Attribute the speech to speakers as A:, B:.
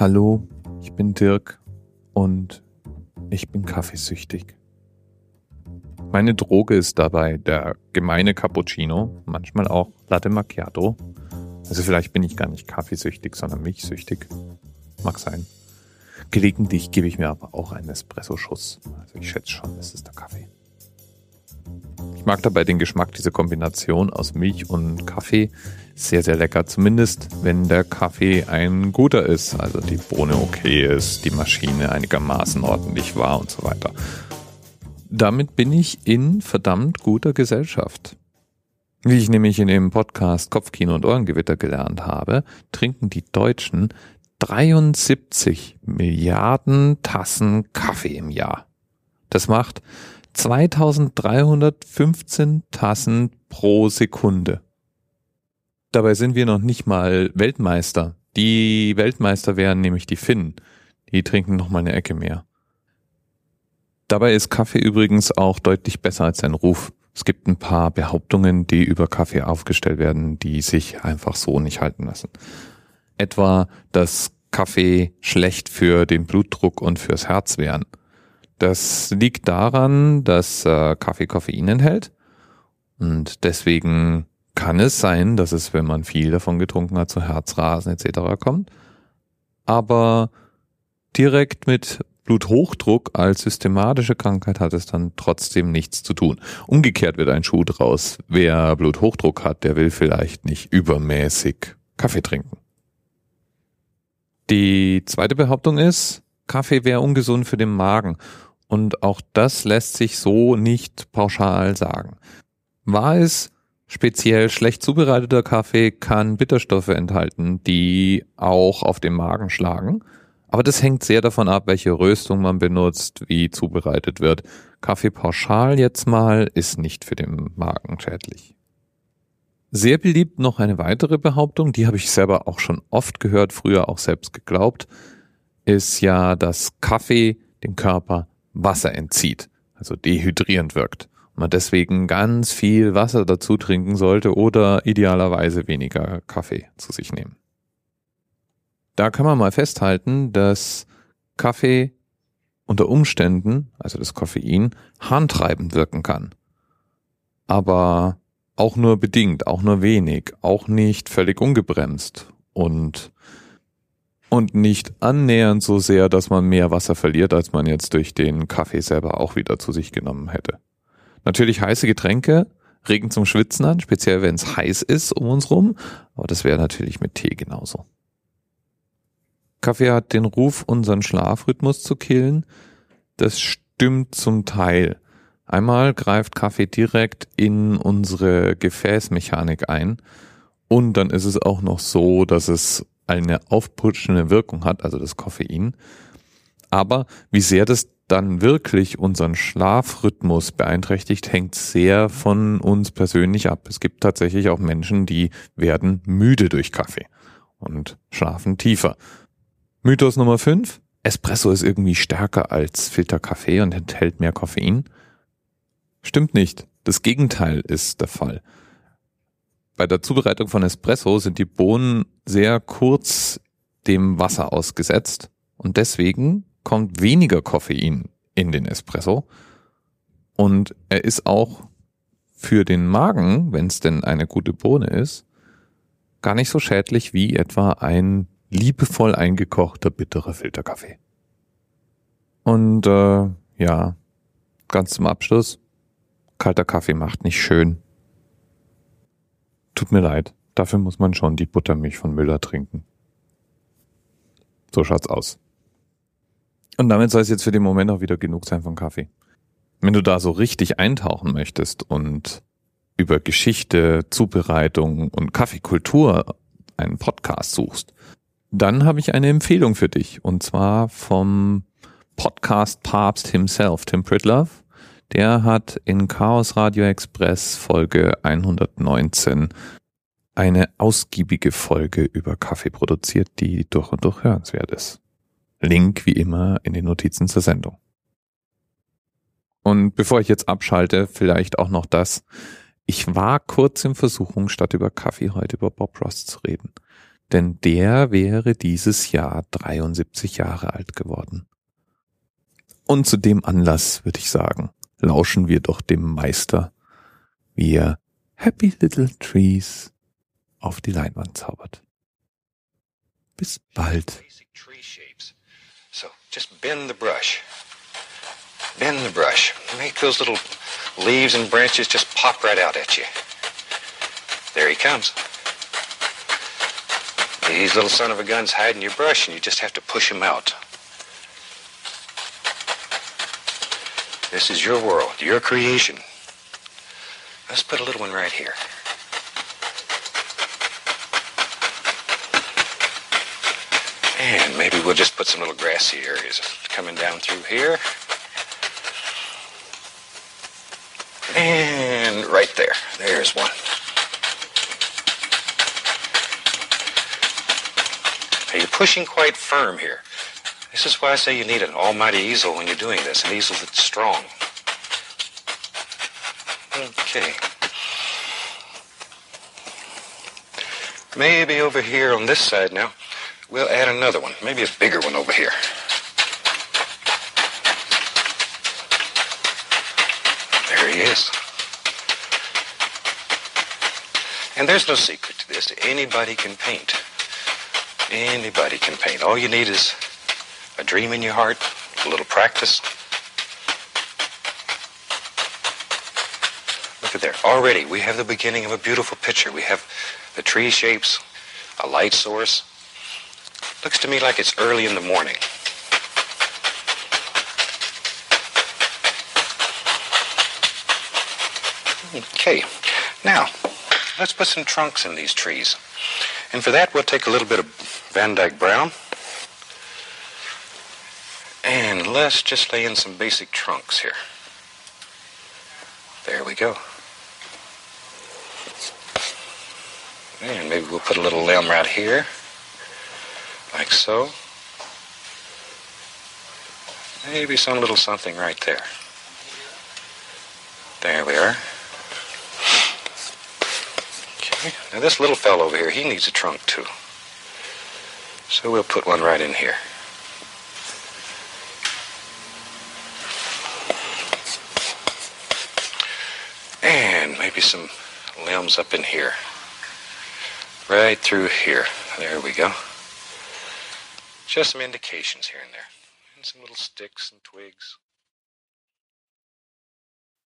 A: Hallo, ich bin Dirk und ich bin kaffeesüchtig. Meine Droge ist dabei der gemeine Cappuccino, manchmal auch Latte Macchiato. Also vielleicht bin ich gar nicht kaffeesüchtig, sondern milchsüchtig. Mag sein. Gelegentlich gebe ich mir aber auch einen Espresso-Schuss. Also ich schätze schon, es ist der Kaffee. Mag dabei den Geschmack dieser Kombination aus Milch und Kaffee sehr, sehr lecker. Zumindest, wenn der Kaffee ein guter ist, also die Bohne okay ist, die Maschine einigermaßen ordentlich war und so weiter. Damit bin ich in verdammt guter Gesellschaft. Wie ich nämlich in dem Podcast Kopfkino und Ohrengewitter gelernt habe, trinken die Deutschen 73 Milliarden Tassen Kaffee im Jahr. Das macht 2315 Tassen pro Sekunde. Dabei sind wir noch nicht mal Weltmeister. Die Weltmeister wären nämlich die Finnen. Die trinken noch mal eine Ecke mehr. Dabei ist Kaffee übrigens auch deutlich besser als sein Ruf. Es gibt ein paar Behauptungen, die über Kaffee aufgestellt werden, die sich einfach so nicht halten lassen. Etwa, dass Kaffee schlecht für den Blutdruck und fürs Herz wären. Das liegt daran, dass äh, Kaffee Koffein enthält und deswegen kann es sein, dass es, wenn man viel davon getrunken hat, zu Herzrasen etc. kommt. Aber direkt mit Bluthochdruck als systematische Krankheit hat es dann trotzdem nichts zu tun. Umgekehrt wird ein Schuh draus. Wer Bluthochdruck hat, der will vielleicht nicht übermäßig Kaffee trinken. Die zweite Behauptung ist, Kaffee wäre ungesund für den Magen. Und auch das lässt sich so nicht pauschal sagen. War es Speziell schlecht zubereiteter Kaffee kann Bitterstoffe enthalten, die auch auf den Magen schlagen. Aber das hängt sehr davon ab, welche Röstung man benutzt, wie zubereitet wird. Kaffee pauschal jetzt mal ist nicht für den Magen schädlich. Sehr beliebt noch eine weitere Behauptung, die habe ich selber auch schon oft gehört, früher auch selbst geglaubt, ist ja, dass Kaffee dem Körper Wasser entzieht, also dehydrierend wirkt man deswegen ganz viel Wasser dazu trinken sollte oder idealerweise weniger Kaffee zu sich nehmen. Da kann man mal festhalten, dass Kaffee unter Umständen, also das Koffein, harntreibend wirken kann. Aber auch nur bedingt, auch nur wenig, auch nicht völlig ungebremst und und nicht annähernd so sehr, dass man mehr Wasser verliert, als man jetzt durch den Kaffee selber auch wieder zu sich genommen hätte. Natürlich heiße Getränke regen zum Schwitzen an, speziell wenn es heiß ist um uns rum. Aber das wäre natürlich mit Tee genauso. Kaffee hat den Ruf, unseren Schlafrhythmus zu killen. Das stimmt zum Teil. Einmal greift Kaffee direkt in unsere Gefäßmechanik ein. Und dann ist es auch noch so, dass es eine aufputschende Wirkung hat, also das Koffein. Aber wie sehr das dann wirklich unseren Schlafrhythmus beeinträchtigt, hängt sehr von uns persönlich ab. Es gibt tatsächlich auch Menschen, die werden müde durch Kaffee und schlafen tiefer. Mythos Nummer 5. Espresso ist irgendwie stärker als Filterkaffee und enthält mehr Koffein. Stimmt nicht. Das Gegenteil ist der Fall. Bei der Zubereitung von Espresso sind die Bohnen sehr kurz dem Wasser ausgesetzt und deswegen kommt weniger Koffein in den Espresso und er ist auch für den Magen, wenn es denn eine gute Bohne ist, gar nicht so schädlich wie etwa ein liebevoll eingekochter bitterer Filterkaffee. Und äh, ja, ganz zum Abschluss, kalter Kaffee macht nicht schön. Tut mir leid, dafür muss man schon die Buttermilch von Müller trinken. So schaut's aus. Und damit soll es jetzt für den Moment auch wieder genug sein von Kaffee. Wenn du da so richtig eintauchen möchtest und über Geschichte, Zubereitung und Kaffeekultur einen Podcast suchst, dann habe ich eine Empfehlung für dich. Und zwar vom Podcast Papst himself, Tim Pritlove. Der hat in Chaos Radio Express Folge 119 eine ausgiebige Folge über Kaffee produziert, die durch und durch hörenswert ist. Link wie immer in den Notizen zur Sendung. Und bevor ich jetzt abschalte, vielleicht auch noch das. Ich war kurz in Versuchung, statt über Kaffee heute über Bob Ross zu reden. denn der wäre dieses Jahr 73 Jahre alt geworden. Und zu dem Anlass würde ich sagen, lauschen wir doch dem Meister, wie er Happy Little Trees auf die Leinwand zaubert. Bis bald.
B: So just bend the brush. Bend the brush. Make those little leaves and branches just pop right out at you. There he comes. These little son of a guns hide in your brush and you just have to push them out. This is your world, your creation. Let's put a little one right here. And maybe we'll just put some little grassy areas coming down through here. And right there. There's one. Now you're pushing quite firm here. This is why I say you need an almighty easel when you're doing this, an easel that's strong. Okay. Maybe over here on this side now, we'll add another one, maybe a bigger one over here. There he is. And there's no secret to this. Anybody can paint. Anybody can paint. All you need is a dream in your heart, a little practice. Look at there. Already, we have the beginning of a beautiful picture. We have the tree shapes, a light source. Looks to me like it's early in the morning. Okay, now let's put some trunks in these trees. And for that, we'll take a little bit of Van Dyke Brown. And let's just lay in some basic trunks here. There we go. And maybe we'll put a little limb right here, like so. Maybe some little something right there. There we are. Okay, now this little fellow over here, he needs a trunk too. So we'll put one right in here. Maybe some limbs up in here. Right through here. There we go. Just some indications here and there. And some little sticks and twigs.